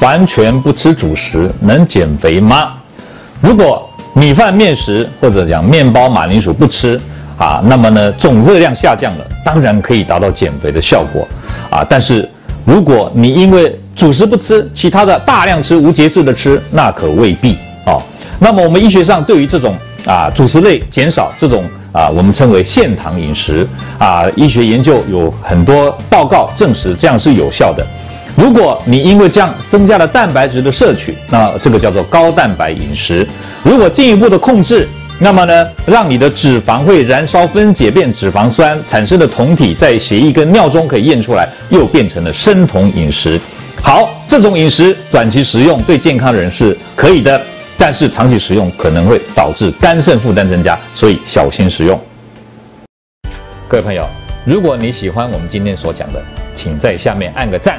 完全不吃主食能减肥吗？如果米饭、面食或者讲面包、马铃薯不吃啊，那么呢，总热量下降了，当然可以达到减肥的效果啊。但是如果你因为主食不吃，其他的大量吃、无节制的吃，那可未必哦。那么我们医学上对于这种啊主食类减少这种啊，我们称为限糖饮食啊，医学研究有很多报告证实这样是有效的。如果你因为这样增加了蛋白质的摄取，那这个叫做高蛋白饮食。如果进一步的控制，那么呢，让你的脂肪会燃烧分解变脂肪酸产生的酮体在血液跟尿中可以验出来，又变成了生酮饮食。好，这种饮食短期食用对健康的人是可以的，但是长期食用可能会导致肝肾负担增加，所以小心食用。各位朋友，如果你喜欢我们今天所讲的，请在下面按个赞。